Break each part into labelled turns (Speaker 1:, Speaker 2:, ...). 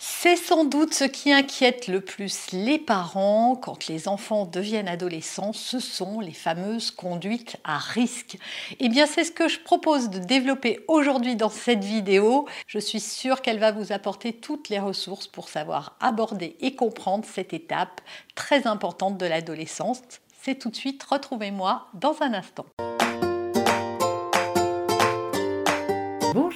Speaker 1: C'est sans doute ce qui inquiète le plus les parents quand les enfants deviennent adolescents, ce sont les fameuses conduites à risque. Eh bien, c'est ce que je propose de développer aujourd'hui dans cette vidéo. Je suis sûre qu'elle va vous apporter toutes les ressources pour savoir aborder et comprendre cette étape très importante de l'adolescence. C'est tout de suite, retrouvez-moi dans un instant.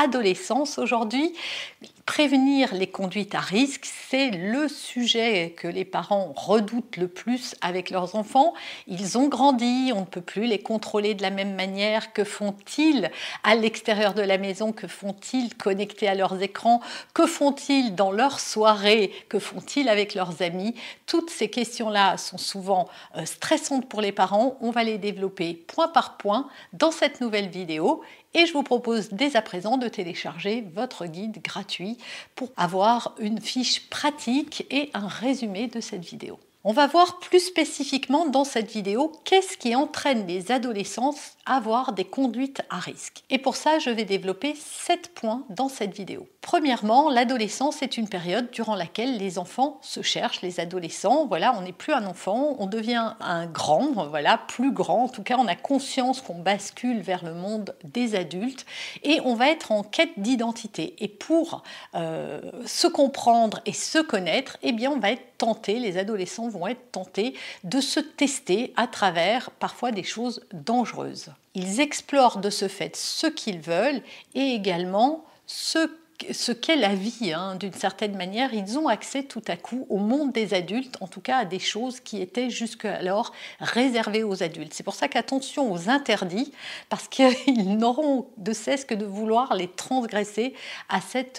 Speaker 1: adolescence aujourd'hui. Prévenir les conduites à risque, c'est le sujet que les parents redoutent le plus avec leurs enfants. Ils ont grandi, on ne peut plus les contrôler de la même manière. Que font-ils à l'extérieur de la maison? Que font-ils connectés à leurs écrans? Que font-ils dans leurs soirées Que font-ils avec leurs amis? Toutes ces questions-là sont souvent euh, stressantes pour les parents. On va les développer point par point dans cette nouvelle vidéo et je vous propose dès à présent de télécharger votre guide gratuit pour avoir une fiche pratique et un résumé de cette vidéo. On va voir plus spécifiquement dans cette vidéo qu'est-ce qui entraîne les adolescents à avoir des conduites à risque. Et pour ça, je vais développer 7 points dans cette vidéo. Premièrement, l'adolescence est une période durant laquelle les enfants se cherchent, les adolescents, voilà, on n'est plus un enfant, on devient un grand, voilà, plus grand, en tout cas on a conscience qu'on bascule vers le monde des adultes et on va être en quête d'identité. Et pour euh, se comprendre et se connaître, eh bien on va être tenté, les adolescents vont être tentés de se tester à travers parfois des choses dangereuses. Ils explorent de ce fait ce qu'ils veulent et également ce qu'est la vie, hein, d'une certaine manière, ils ont accès tout à coup au monde des adultes, en tout cas à des choses qui étaient jusqu'alors réservées aux adultes. C'est pour ça qu'attention aux interdits, parce qu'ils n'auront de cesse que de vouloir les transgresser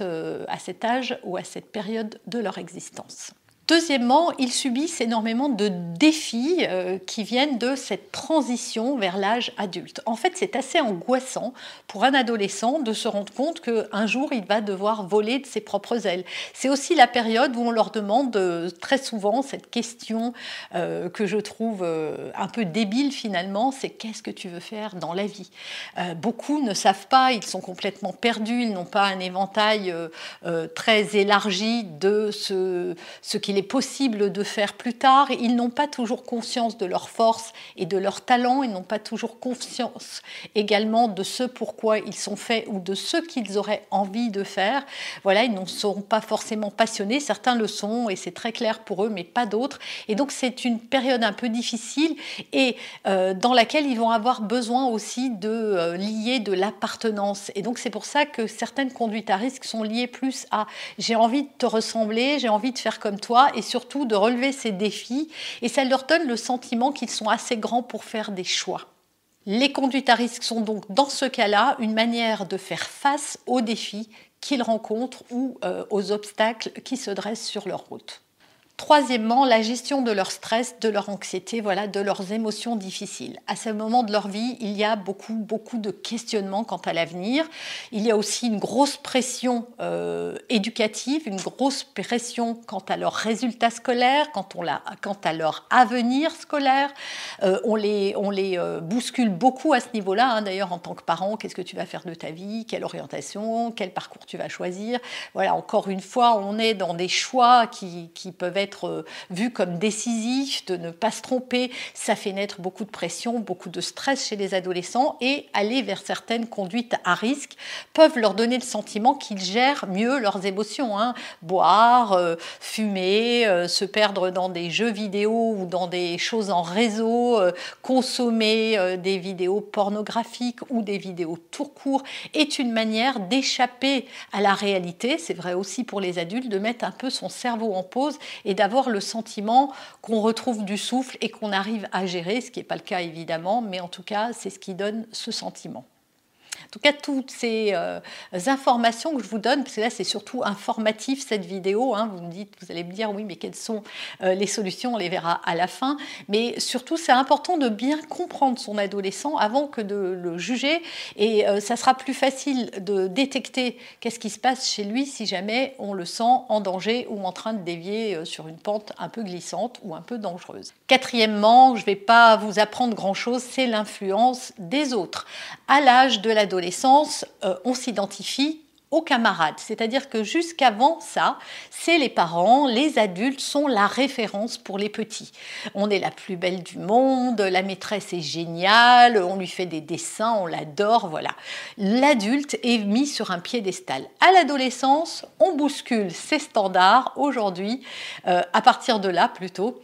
Speaker 1: euh, à cet âge ou à cette période de leur existence. Deuxièmement, ils subissent énormément de défis euh, qui viennent de cette transition vers l'âge adulte. En fait, c'est assez angoissant pour un adolescent de se rendre compte qu'un jour, il va devoir voler de ses propres ailes. C'est aussi la période où on leur demande euh, très souvent cette question euh, que je trouve un peu débile finalement, c'est qu'est-ce que tu veux faire dans la vie? Beaucoup ne savent pas, ils sont complètement perdus, ils n'ont pas un éventail très élargi de ce, ce qu'il est possible de faire plus tard. Ils n'ont pas toujours conscience de leurs forces et de leurs talents, ils n'ont pas toujours conscience également de ce pourquoi ils sont faits ou de ce qu'ils auraient envie de faire. Voilà, ils ne sont pas forcément passionnés, certains le sont et c'est très clair pour eux, mais pas d'autres. Et donc c'est une période un peu difficile et euh, dans laquelle ils vont avoir besoin aussi de euh, lier de l'appartenance. Et donc c'est pour ça que certaines conduites à risque sont liées plus à j'ai envie de te ressembler, j'ai envie de faire comme toi et surtout de relever ces défis. Et ça leur donne le sentiment qu'ils sont assez grands pour faire des choix. Les conduites à risque sont donc dans ce cas-là une manière de faire face aux défis qu'ils rencontrent ou euh, aux obstacles qui se dressent sur leur route. Troisièmement, la gestion de leur stress, de leur anxiété, voilà, de leurs émotions difficiles. À ce moment de leur vie, il y a beaucoup, beaucoup de questionnements quant à l'avenir. Il y a aussi une grosse pression euh, éducative, une grosse pression quant à leurs résultats scolaires, quant, à leur avenir scolaire. Euh, on les, on les euh, bouscule beaucoup à ce niveau-là. Hein. D'ailleurs, en tant que parent, qu'est-ce que tu vas faire de ta vie? Quelle orientation? Quel parcours tu vas choisir? Voilà, encore une fois, on est dans des choix qui peuvent être être vu comme décisif, de ne pas se tromper. Ça fait naître beaucoup de pression, beaucoup de stress chez les adolescents et aller vers certaines conduites à risque peuvent leur donner le sentiment qu'ils gèrent mieux leurs émotions. Hein. Boire, fumer, se perdre dans des jeux vidéo ou dans des choses en réseau, consommer des vidéos pornographiques ou des vidéos tout court est une manière d'échapper à la réalité. C'est vrai aussi pour les adultes de mettre un peu son cerveau en pause et d'avoir le sentiment qu'on retrouve du souffle et qu'on arrive à gérer, ce qui n'est pas le cas évidemment, mais en tout cas c'est ce qui donne ce sentiment. En tout cas, toutes ces euh, informations que je vous donne, parce que là c'est surtout informatif cette vidéo, hein, vous me dites, vous allez me dire oui, mais quelles sont euh, les solutions, on les verra à la fin. Mais surtout, c'est important de bien comprendre son adolescent avant que de le juger, et euh, ça sera plus facile de détecter qu'est-ce qui se passe chez lui si jamais on le sent en danger ou en train de dévier sur une pente un peu glissante ou un peu dangereuse. Quatrièmement, je ne vais pas vous apprendre grand-chose, c'est l'influence des autres. À l'âge de euh, on s'identifie aux camarades. C'est-à-dire que jusqu'avant ça, c'est les parents, les adultes sont la référence pour les petits. On est la plus belle du monde, la maîtresse est géniale, on lui fait des dessins, on l'adore, voilà. L'adulte est mis sur un piédestal. À l'adolescence, on bouscule ses standards aujourd'hui, euh, à partir de là plutôt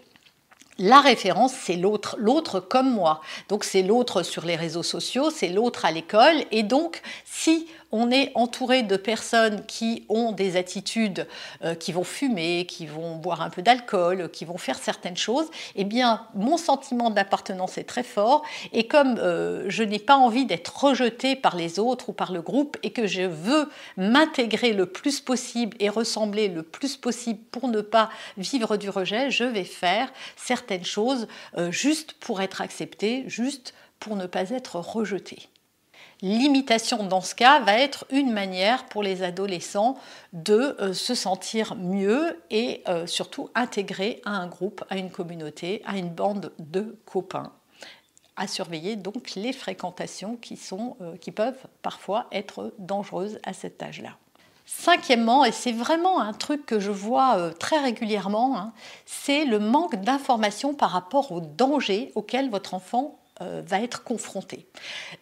Speaker 1: la référence, c'est l'autre, l'autre comme moi. Donc c'est l'autre sur les réseaux sociaux, c'est l'autre à l'école. Et donc, si on est entouré de personnes qui ont des attitudes, euh, qui vont fumer, qui vont boire un peu d'alcool, qui vont faire certaines choses, eh bien, mon sentiment d'appartenance est très fort. Et comme euh, je n'ai pas envie d'être rejeté par les autres ou par le groupe et que je veux m'intégrer le plus possible et ressembler le plus possible pour ne pas vivre du rejet, je vais faire certaines choses euh, juste pour être accepté, juste pour ne pas être rejeté. L'imitation dans ce cas va être une manière pour les adolescents de euh, se sentir mieux et euh, surtout intégrés à un groupe, à une communauté, à une bande de copains. À surveiller donc les fréquentations qui, euh, peuvent parfois être dangereuses à cet âge-là. Cinquièmement, et c'est vraiment un truc que je vois très régulièrement, hein, c'est le manque d'informations par rapport aux dangers auxquels votre enfant euh, va être confronté.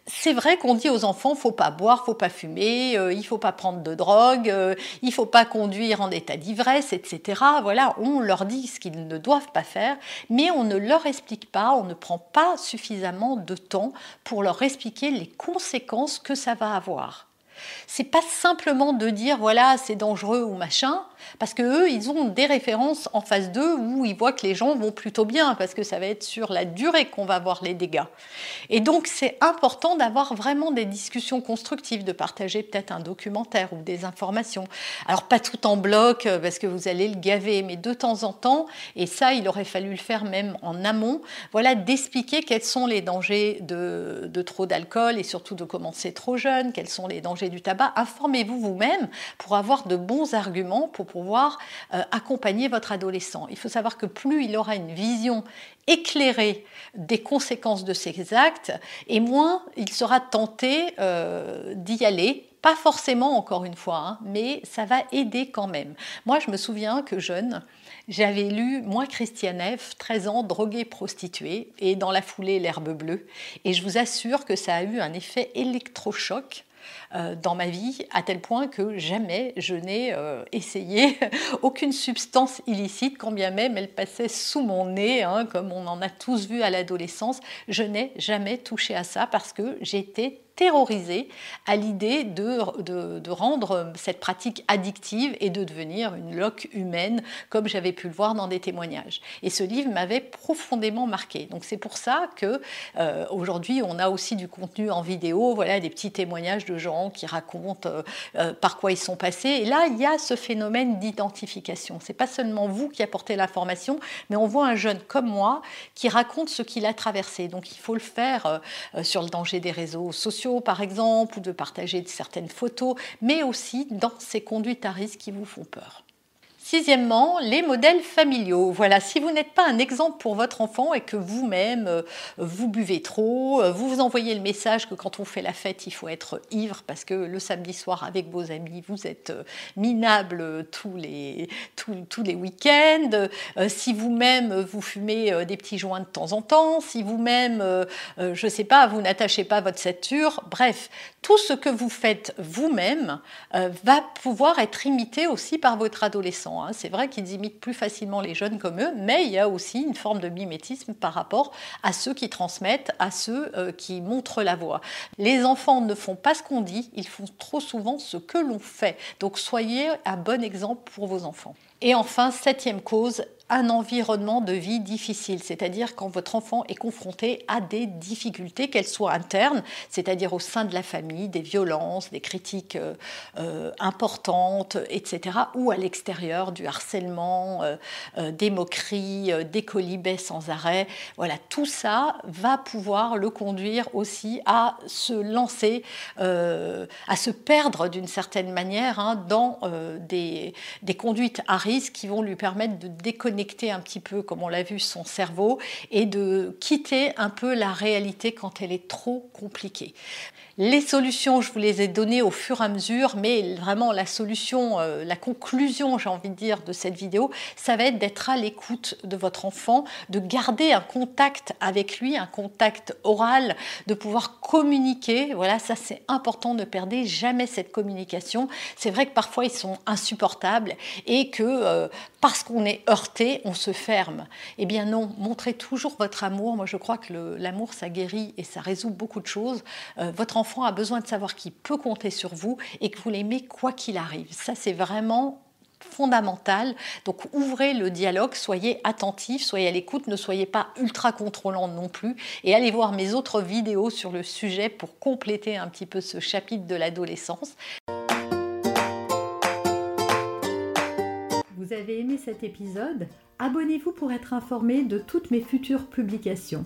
Speaker 1: C'est vrai qu'on dit aux enfants faut pas boire, faut pas fumer, euh, il faut pas prendre de drogue, euh, il faut pas conduire en état d'ivresse, etc. Voilà, on leur dit ce qu'ils ne doivent pas faire, mais on ne leur explique pas, on ne prend pas suffisamment de temps pour leur expliquer les conséquences que ça va avoir. C'est pas simplement de dire voilà c'est dangereux ou machin, parce que eux ils ont des références en face d'eux où ils voient que les gens vont plutôt bien, parce que ça va être sur la durée qu'on va voir les dégâts. Et donc c'est important d'avoir vraiment des discussions constructives, de partager peut-être un documentaire ou des informations. Alors pas tout en bloc euh, parce que vous allez le gaver, mais de temps en temps, et ça il aurait fallu le faire même en amont, voilà d'expliquer quels sont les dangers de, de trop d'alcool et surtout de commencer trop jeune, quels sont les dangers du tabac, informez-vous vous-même pour avoir de bons arguments pour pouvoir euh, accompagner votre adolescent. Il faut savoir que plus il aura une vision éclairée des conséquences de ses actes, et moins il sera tenté euh, d'y aller pas forcément, encore une fois, hein, mais ça va aider quand même. Moi, je me souviens que jeune, j'avais lu Moi, Christiane F., 13 ans, droguée, prostituée, et dans la foulée, l'herbe bleue. Et je vous assure que ça a eu un effet électrochoc dans ma vie, à tel point que jamais je n'ai euh, essayé aucune substance illicite, quand bien même elle passait sous mon nez, hein, comme on en a tous vu à l'adolescence. Je n'ai jamais touché à ça parce que j'étais terrorisée à l'idée de, de, rendre cette pratique addictive et de devenir une loque humaine, comme j'avais pu le voir dans des témoignages. Et ce livre m'avait profondément marqué. Donc c'est pour ça que euh, aujourd'hui on a aussi du contenu en vidéo, voilà des petits témoignages de gens qui racontent euh, euh, par quoi ils sont passés. Et là il y a ce phénomène d'identification. C'est pas seulement vous qui apportez l'information, mais on voit un jeune comme moi qui raconte ce qu'il a traversé. Donc il faut le faire sur le danger des réseaux sociaux par exemple, ou de partager certaines photos, mais aussi dans ces conduites à risque qui vous font peur.
Speaker 2: Sixièmement, les modèles familiaux. Voilà, si vous n'êtes pas un exemple pour votre enfant et que vous-même, euh, vous buvez trop, euh, vous vous envoyez le message que quand on fait la fête, il faut être ivre parce que le samedi soir avec vos amis, vous êtes euh, minable tous les, week-ends, si vous-même, vous fumez des petits joints de temps en temps, si vous-même, je ne sais pas, vous n'attachez pas votre ceinture, bref, tout ce que vous faites vous-même va pouvoir être imité aussi par votre adolescent. Hein. C'est vrai qu'ils imitent plus facilement les jeunes comme eux, mais il y a aussi une forme de mimétisme par rapport à ceux qui transmettent, à ceux euh, qui montrent la voie. Les enfants ne font pas ce qu'on dit, ils font trop souvent ce que l'on fait. Donc soyez un bon exemple pour vos enfants. Et enfin, septième cause, un environnement de vie difficile, c'est-à-dire quand votre enfant est confronté à des difficultés, qu'elles soient internes, c'est-à-dire au sein de la famille, des violences, des critiques euh, euh, importantes, etc., ou à l'extérieur, du harcèlement, euh, des moqueries, des colibets sans arrêt. Voilà, tout ça va pouvoir le conduire aussi à se lancer, à se perdre d'une certaine manière hein, dans des, des conduites à risque qui vont lui permettre de déconnecter connecter un petit peu, comme on l'a vu, son cerveau et de quitter un peu la réalité quand elle est trop compliquée. Les solutions, je vous les ai données au fur et à mesure, mais vraiment la solution, euh, la conclusion, j'ai envie de dire, de cette vidéo, ça va être d'être à l'écoute de votre enfant, de garder un contact avec lui, un contact oral, de pouvoir communiquer. Voilà, ça c'est important, ne perdez jamais cette communication. C'est vrai que parfois ils sont insupportables et que euh, parce qu'on est heurté, on se ferme. Eh bien non, montrez toujours votre amour. Moi je crois que l'amour ça guérit et ça résout beaucoup de choses. Euh, votre a besoin de savoir qu'il peut compter sur vous et que vous l'aimez quoi qu'il arrive. Ça, c'est vraiment fondamental. Donc ouvrez le dialogue, soyez attentifs, soyez à l'écoute, ne soyez pas ultra contrôlant non plus et allez voir mes autres vidéos sur le sujet pour compléter un petit peu ce chapitre de l'adolescence.
Speaker 1: Vous avez aimé cet épisode? Abonnez-vous pour être informé de toutes mes futures publications.